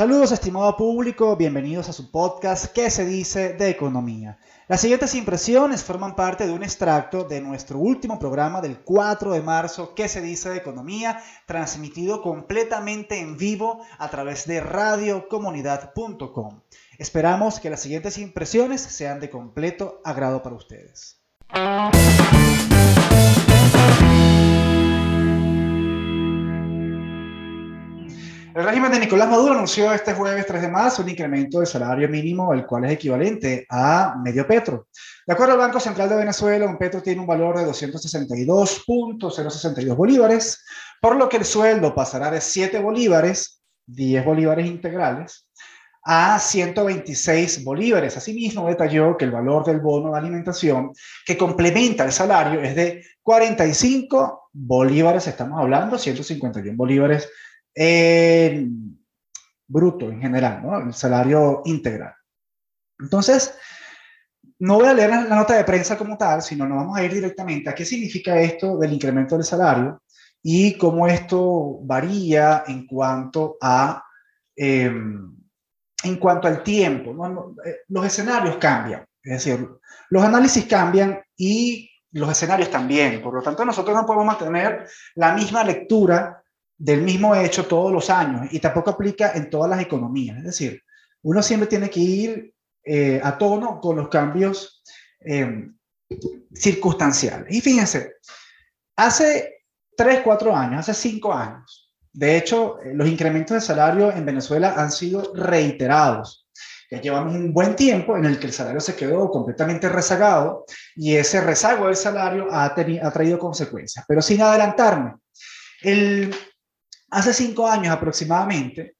Saludos estimado público, bienvenidos a su podcast ¿Qué se dice de economía? Las siguientes impresiones forman parte de un extracto de nuestro último programa del 4 de marzo ¿Qué se dice de economía? transmitido completamente en vivo a través de radiocomunidad.com. Esperamos que las siguientes impresiones sean de completo agrado para ustedes. El régimen de Nicolás Maduro anunció este jueves 3 de marzo un incremento del salario mínimo, el cual es equivalente a medio petro. De acuerdo al Banco Central de Venezuela, un petro tiene un valor de 262.062 bolívares, por lo que el sueldo pasará de 7 bolívares, 10 bolívares integrales, a 126 bolívares. Asimismo, detalló que el valor del bono de alimentación que complementa el salario es de 45 bolívares, estamos hablando, 151 bolívares bruto en general, ¿no? el salario integral. Entonces, no voy a leer la nota de prensa como tal, sino nos vamos a ir directamente a qué significa esto del incremento del salario y cómo esto varía en cuanto a em, en cuanto al tiempo. Eh, los escenarios cambian, es decir, los análisis cambian y los escenarios también. Por lo tanto, nosotros no podemos mantener la misma lectura del mismo hecho todos los años y tampoco aplica en todas las economías. Es decir, uno siempre tiene que ir eh, a tono con los cambios eh, circunstanciales. Y fíjense, hace 3, 4 años, hace 5 años, de hecho, eh, los incrementos de salario en Venezuela han sido reiterados. Ya llevamos un buen tiempo en el que el salario se quedó completamente rezagado y ese rezago del salario ha, ha traído consecuencias. Pero sin adelantarme, el hace cinco años aproximadamente,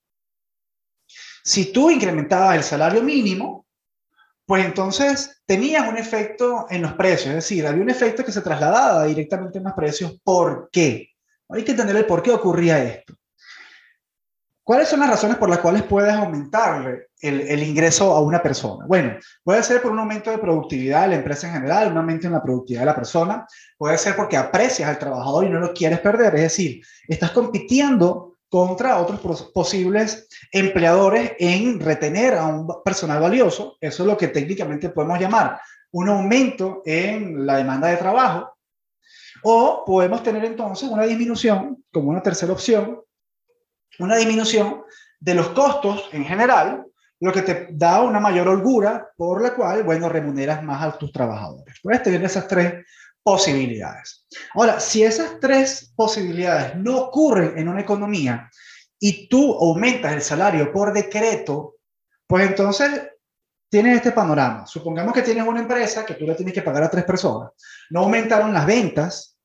si tú incrementabas el salario mínimo, pues entonces tenías un efecto en los precios, es decir, había un efecto que se trasladaba directamente en los precios. ¿Por qué? Hay que entender el por qué ocurría esto. ¿Cuáles son las razones por las cuales puedes aumentar el, ingreso a una persona? Bueno, puede ser por un aumento de productividad de la empresa en general, un aumento en la productividad de la persona, puede ser porque aprecias al trabajador y no lo quieres perder, es decir, estás compitiendo contra otros posibles empleadores en retener a un personal valioso, eso es lo que técnicamente podemos llamar un aumento en la demanda de trabajo, o podemos tener entonces una disminución como una tercera opción una disminución de los costos en general, lo que te da una mayor holgura por la cual, bueno, remuneras más a tus trabajadores. Puedes tener esas tres posibilidades. Ahora, si esas tres posibilidades no ocurren en una economía y tú aumentas el salario por decreto, pues entonces tienes este panorama. Supongamos que tienes una empresa que tú le tienes que pagar a tres personas. No aumentaron las ventas,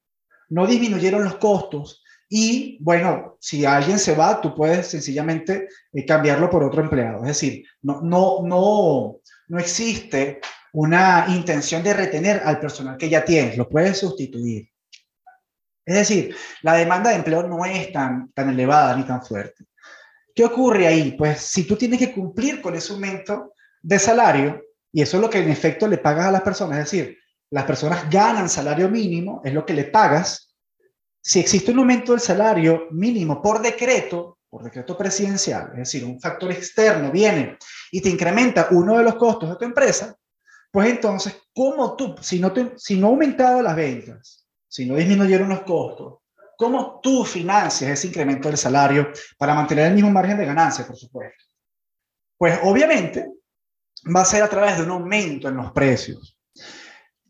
no disminuyeron los costos, y bueno, si alguien se va, tú puedes sencillamente eh, cambiarlo por otro empleado. Es decir, no, no, no, no existe una intención de retener al personal que ya tienes, lo puedes sustituir. Es decir, la demanda de empleo no es tan, tan elevada ni tan fuerte. ¿Qué ocurre ahí? Pues si tú tienes que cumplir con ese aumento de salario, y eso es lo que en efecto le pagas a las personas, es decir, las personas ganan salario mínimo, es lo que le pagas, si existe un aumento del salario mínimo por decreto, por decreto presidencial, es decir, un factor externo viene y te incrementa uno de los costos de tu empresa, pues entonces, ¿cómo tú, si no, te, si no aumentado las ventas, si no disminuyeron los costos, cómo tú financias ese incremento del salario para mantener el mismo margen de ganancia, por supuesto? Pues obviamente va a ser a través de un aumento en los precios.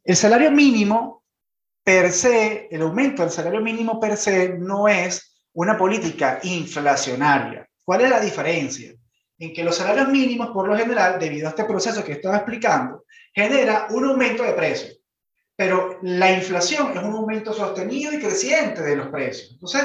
El salario mínimo per se, el aumento del salario mínimo per se no es una política inflacionaria. ¿Cuál es la diferencia? En que los salarios mínimos, por lo general, debido a este proceso que estaba explicando, genera un aumento de precios. Pero la inflación es un aumento sostenido y creciente de los precios. Entonces,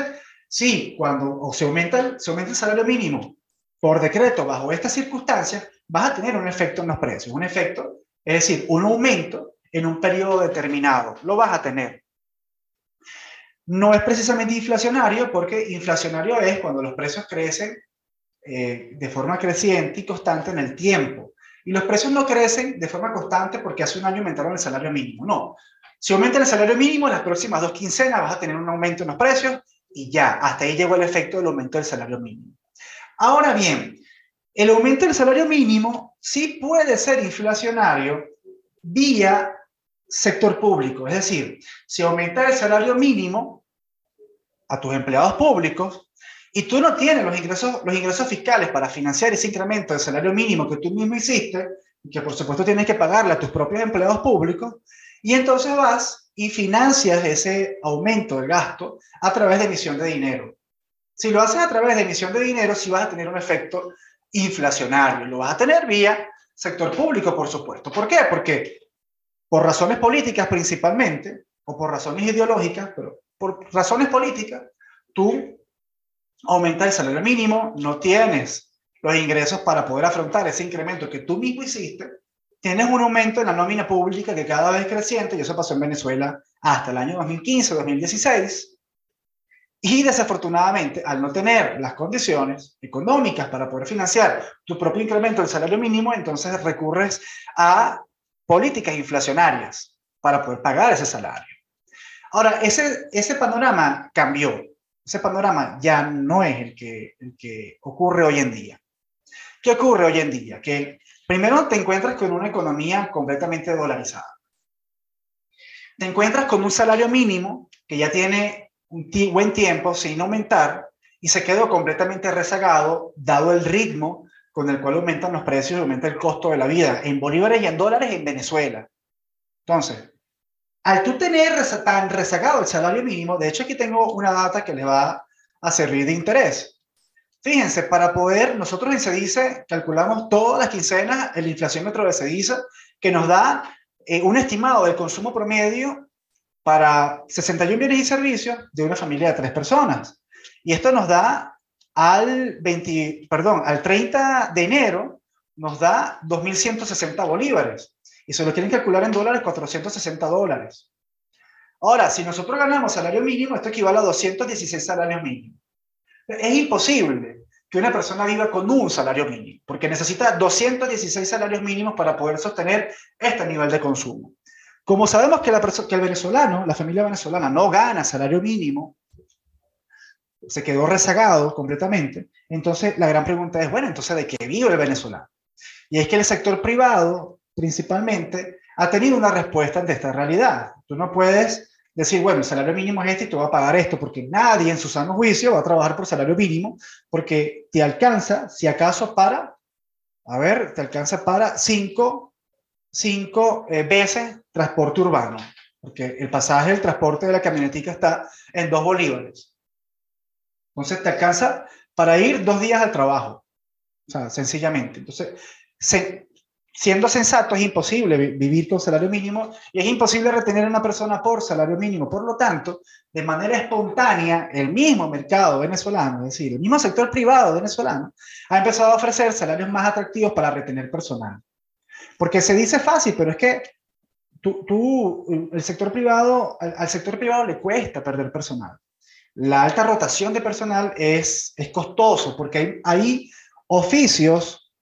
sí, cuando se, aumenta, se aumenta el salario mínimo por decreto bajo estas circunstancias, vas a tener un efecto en los precios. Un efecto, es decir, un aumento en un periodo determinado. Lo vas a tener. No es precisamente inflacionario porque inflacionario es cuando los precios crecen eh, de forma creciente y constante en el tiempo. Y los precios no crecen de forma constante porque hace un año aumentaron el salario mínimo. No. Si aumenta el salario mínimo, las próximas dos quincenas vas a tener un aumento en los precios y ya, hasta ahí llegó el efecto del aumento del salario mínimo. Ahora bien, el aumento del salario mínimo sí puede ser inflacionario vía sector público. Es decir, si aumenta el salario mínimo a tus empleados públicos y tú no tienes los ingresos, los ingresos fiscales para financiar ese incremento del salario mínimo que tú mismo hiciste, que por supuesto tienes que pagarle a tus propios empleados públicos, y entonces vas y financias ese aumento del gasto a través de emisión de dinero. Si lo haces a través de emisión de dinero, sí vas a tener un efecto inflacionario. Lo vas a tener vía sector público, por supuesto. ¿Por qué? Porque por razones políticas principalmente, o por razones ideológicas, pero por razones políticas, tú aumentas el salario mínimo, no tienes los ingresos para poder afrontar ese incremento que tú mismo hiciste, tienes un aumento en la nómina pública que cada vez creciente, y eso pasó en Venezuela hasta el año 2015, 2016, y desafortunadamente, al no tener las condiciones económicas para poder financiar tu propio incremento del salario mínimo, entonces recurres a políticas inflacionarias para poder pagar ese salario. Ahora, ese, ese panorama cambió. Ese panorama ya no es el que, el que ocurre hoy en día. ¿Qué ocurre hoy en día? Que primero te encuentras con una economía completamente dolarizada. Te encuentras con un salario mínimo que ya tiene un buen tiempo sin aumentar y se quedó completamente rezagado dado el ritmo con el cual aumentan los precios y aumenta el costo de la vida en bolívares y en dólares en Venezuela. Entonces, al tú tener tan rezagado el salario mínimo, de hecho aquí tengo una data que le va a servir de interés. Fíjense, para poder, nosotros en CEDICE calculamos todas las quincenas el inflaciómetro de CEDICE, que nos da eh, un estimado del consumo promedio para 61 bienes y servicios de una familia de tres personas. Y esto nos da al 20, perdón, al 30 de enero, nos da 2.160 bolívares. Y se lo quieren calcular en dólares, 460 dólares. Ahora, si nosotros ganamos salario mínimo, esto equivale a 216 salarios mínimos. Es imposible que una persona viva con un salario mínimo, porque necesita 216 salarios mínimos para poder sostener este nivel de consumo. Como sabemos que, la que el venezolano, la familia venezolana, no gana salario mínimo, se quedó rezagado completamente, entonces la gran pregunta es, bueno, entonces ¿de qué vive el venezolano? Y es que el sector privado, principalmente, ha tenido una respuesta ante esta realidad. Tú no puedes decir, bueno, el salario mínimo es este y tú vas a pagar esto, porque nadie en su sano juicio va a trabajar por salario mínimo, porque te alcanza, si acaso, para, a ver, te alcanza para cinco, cinco eh, veces transporte urbano, porque el pasaje del transporte de la camionetica está en dos bolívares. Entonces te alcanza para ir dos días al trabajo, o sea, sencillamente. Entonces, se, siendo sensato, es imposible vivir con salario mínimo y es imposible retener a una persona por salario mínimo. Por lo tanto, de manera espontánea, el mismo mercado venezolano, es decir, el mismo sector privado venezolano, ha empezado a ofrecer salarios más atractivos para retener personal. Porque se dice fácil, pero es que tú, el sector privado, al, sector privado le cuesta perder personal. La alta rotación de personal es, es costoso porque hay, oficios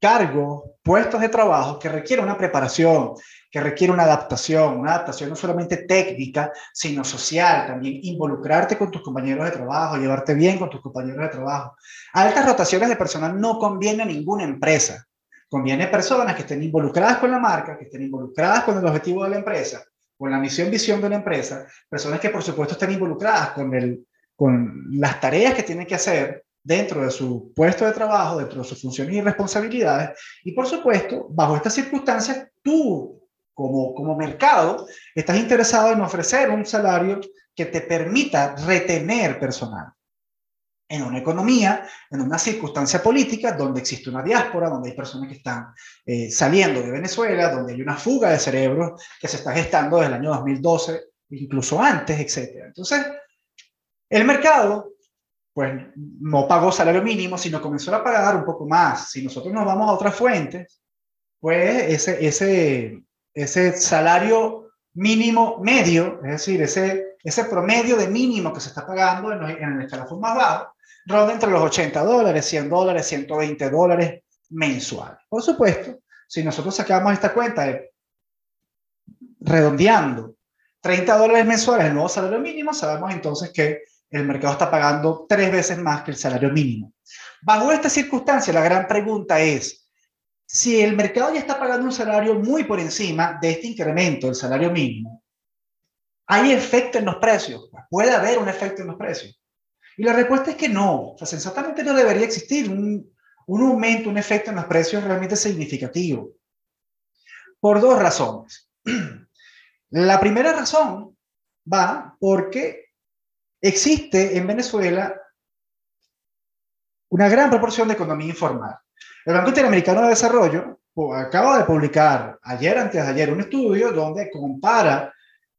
cargos, puestos de trabajo que requieren una preparación, que requiere una adaptación, una adaptación no solamente técnica, sino social, también involucrarte con tus compañeros de trabajo, llevarte bien con tus compañeros de trabajo. Altas rotaciones de personal no conviene a ninguna empresa. Conviene personas que estén involucradas con la marca, que estén involucradas con el objetivo de la empresa, con la misión, visión de la empresa, personas que por supuesto estén involucradas con, el, con las tareas que tienen que hacer dentro de su puesto de trabajo, dentro de sus funciones y responsabilidades. Y por supuesto, bajo estas circunstancias, tú como, como mercado estás interesado en ofrecer un salario que te permita retener personal en una economía, en una circunstancia política donde existe una diáspora, donde hay personas que están eh, saliendo de Venezuela, donde hay una fuga de cerebros que se está gestando desde el año 2012, incluso antes, etc. Entonces, el mercado pues no pagó salario mínimo, sino comenzó a pagar un poco más. Si nosotros nos vamos a otras fuentes, pues ese, ese, ese salario mínimo medio, es decir, ese, ese promedio de mínimo que se está pagando en, en el escalafón más bajo, ronda entre los 80 dólares, 100 dólares, 120 dólares mensuales. Por supuesto, si nosotros sacamos esta cuenta de redondeando 30 dólares mensuales el nuevo salario mínimo, sabemos entonces que el mercado está pagando tres veces más que el salario mínimo. Bajo esta circunstancia, la gran pregunta es, si el mercado ya está pagando un salario muy por encima de este incremento del salario mínimo, ¿hay efecto en los precios? ¿Puede haber un efecto en los precios? Y la respuesta es que no. O sea, sensatamente no debería existir un, un aumento, un efecto en los precios realmente significativo. Por dos razones. La primera razón va porque existe en Venezuela una gran proporción de economía informal. El Banco Interamericano de Desarrollo acaba de publicar ayer, antes de ayer, un estudio donde compara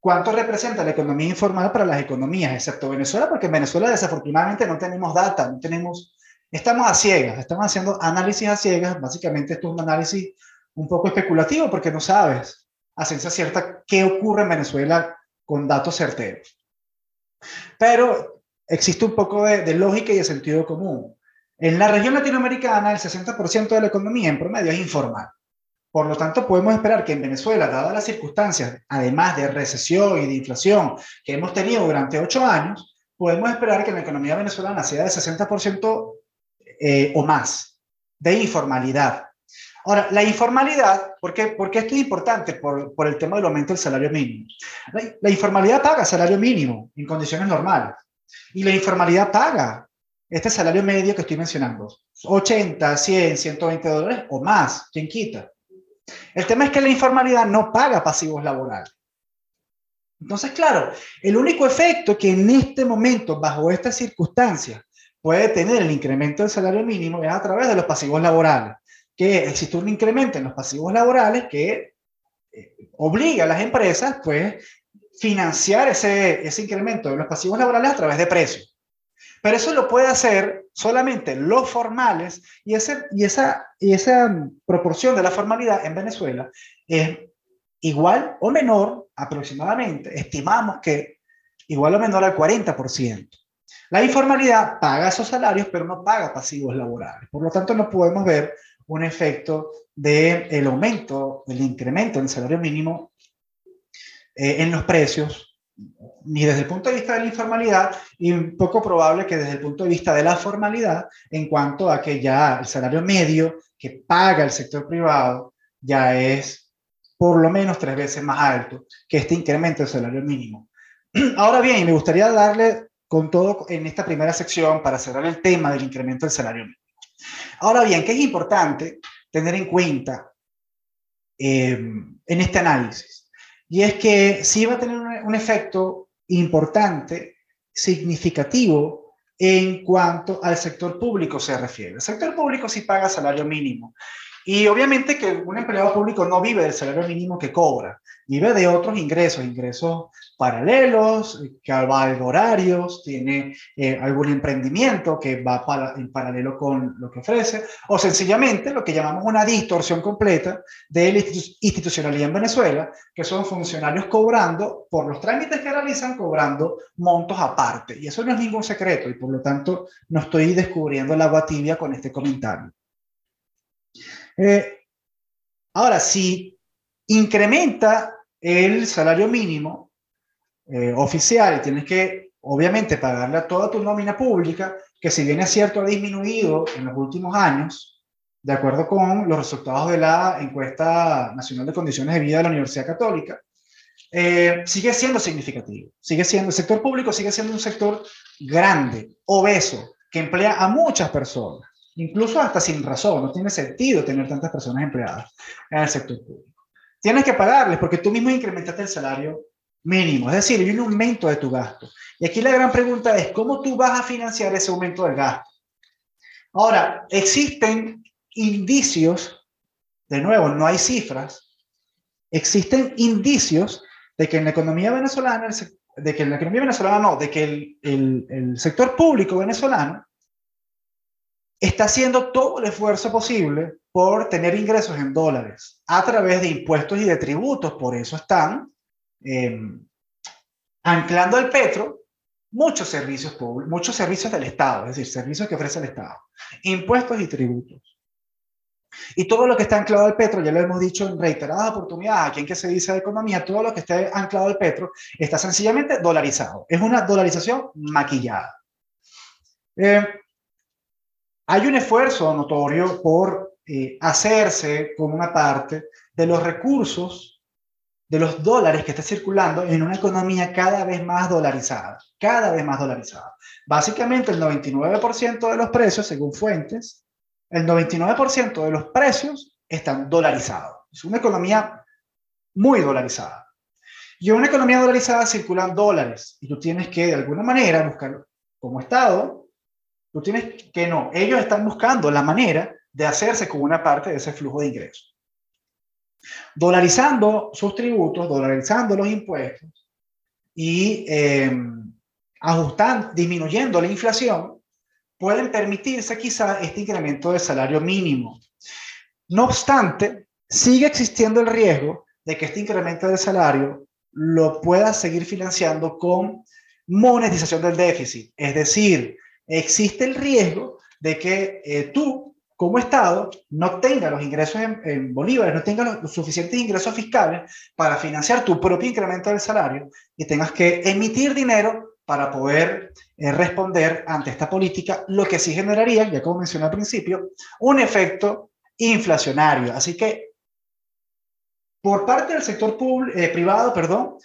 cuánto representa la economía informal para las economías, excepto Venezuela, porque en Venezuela desafortunadamente no tenemos data, no tenemos, estamos a ciegas, estamos haciendo análisis a ciegas, básicamente esto es un análisis un poco especulativo porque no sabes a ciencia cierta qué ocurre en Venezuela con datos certeros. Pero existe un poco de, de lógica y de sentido común. En la región latinoamericana, el 60% de la economía en promedio es informal. Por lo tanto, podemos esperar que en Venezuela, dadas las circunstancias, además de recesión y de inflación que hemos tenido durante ocho años, podemos esperar que la economía venezolana sea de 60% eh, o más de informalidad. Ahora, la informalidad, ¿por qué, ¿por qué esto es importante? Por, por, el tema del aumento del salario mínimo. La, la informalidad paga salario mínimo en condiciones normales. Y la informalidad paga este salario medio que estoy mencionando, 80, 100, 120 dólares o más, ¿quién quita? El tema es que la informalidad no paga pasivos laborales. Entonces, claro, el único efecto que en este momento, bajo estas circunstancias, puede tener el incremento del salario mínimo es a través de los pasivos laborales, que existe un incremento en los pasivos laborales que eh, obliga a las empresas, pues, financiar ese, ese incremento de los pasivos laborales a través de precios. Pero eso lo puede hacer solamente los formales y, esa, proporción de la formalidad en Venezuela es igual o menor aproximadamente, estimamos que igual o menor al 40%. La informalidad paga esos salarios, pero no paga pasivos laborales. Por lo tanto, no podemos ver un efecto del el aumento, del incremento en el salario mínimo eh, en los precios ni desde el punto de vista de la informalidad y poco probable que desde el punto de vista de la formalidad en cuanto a que ya el salario medio que paga el sector privado ya es por lo menos tres veces más alto que este incremento del salario mínimo. Ahora bien, me gustaría darle con todo en esta primera sección para cerrar el tema del incremento del salario mínimo. Ahora bien, ¿qué es importante tener en cuenta eh, en este análisis? Y es que sí va a tener un efecto importante, significativo en cuanto al sector público se refiere. El sector público sí paga salario mínimo. Y obviamente que un empleado público no vive del salario mínimo que cobra, vive de otros ingresos, ingresos paralelos, que va horarios, tiene eh, algún emprendimiento que va para, en paralelo con lo que ofrece, o sencillamente lo que llamamos una distorsión completa de la institucionalidad en Venezuela, que son funcionarios cobrando por los trámites que realizan, cobrando montos aparte. Y eso no es ningún secreto y por lo tanto no estoy descubriendo el agua tibia con este comentario. Eh, ahora, si incrementa el salario mínimo eh, oficial tienes que, obviamente, pagarle a toda tu nómina pública, que si bien es cierto ha disminuido en los últimos años, de acuerdo con los resultados de la encuesta nacional de condiciones de vida de la Universidad Católica, eh, sigue siendo significativo. Sigue siendo, el sector público sigue siendo un sector grande, obeso, que emplea a muchas personas incluso hasta sin razón, no tiene sentido tener tantas personas empleadas en el sector público. Tienes que pagarles porque tú mismo incrementaste el salario mínimo, es decir, hay un aumento de tu gasto. Y aquí la gran pregunta es, ¿cómo tú vas a financiar ese aumento del gasto? Ahora, existen indicios, de nuevo, no hay cifras, existen indicios de que en la economía venezolana, de que en la economía venezolana no, de que el, el, el sector público venezolano está haciendo todo el esfuerzo posible por tener ingresos en dólares a través de impuestos y de tributos. Por eso están em, anclando al petro muchos servicios públicos, muchos servicios del Estado, es decir, servicios que ofrece el Estado, impuestos y tributos. Y todo lo que está anclado al petro, ya lo hemos dicho en reiteradas oportunidades, aquí en que se dice de economía, todo lo que esté anclado al petro está sencillamente dolarizado. Es una dolarización maquillada. Eh, hay un esfuerzo notorio por eh, hacerse con una parte de los recursos, de los dólares que está circulando en una economía cada vez más dolarizada, cada vez más dolarizada. Básicamente el 99% de los precios, según fuentes, el 99% de los precios están dolarizados. Es una economía muy dolarizada. Y en una economía dolarizada circulan dólares y tú tienes que de alguna manera buscar como Estado, tú tienes que no, ellos están buscando la manera de hacerse con una parte de ese flujo de ingresos. Dolarizando sus tributos, dolarizando los impuestos y em, ajustando, disminuyendo la inflación, pueden permitirse quizá este incremento del salario mínimo. No obstante, sigue existiendo el riesgo de que este incremento del salario lo pueda seguir financiando con monetización del déficit. Es decir, existe el riesgo de que eh, tú, como Estado, no tengas los ingresos en, bolívares, no tengas los, suficientes ingresos fiscales para financiar tu propio incremento del salario y tengas que emitir dinero para poder eh, responder ante esta política, lo que sí generaría, ya como mencioné al principio, un efecto inflacionario. Así que, por parte del sector eh, privado, perdón,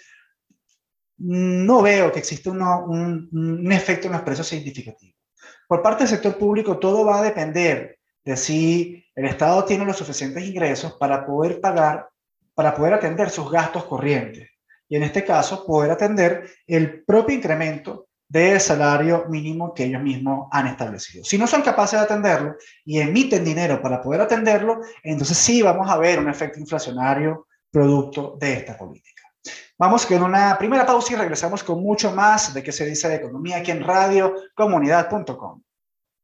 no veo que exista un, un, efecto en los precios significativo. Por parte del sector público, todo va a depender de si el Estado tiene los suficientes ingresos para poder pagar, para poder atender sus gastos corrientes y en este caso poder atender el propio incremento de salario mínimo que ellos mismos han establecido. Si no son capaces de atenderlo y emiten dinero para poder atenderlo, entonces sí vamos a ver un efecto inflacionario producto de esta política. Vamos con una primera pausa y regresamos con mucho más de qué se dice de economía aquí en radiocomunidad.com.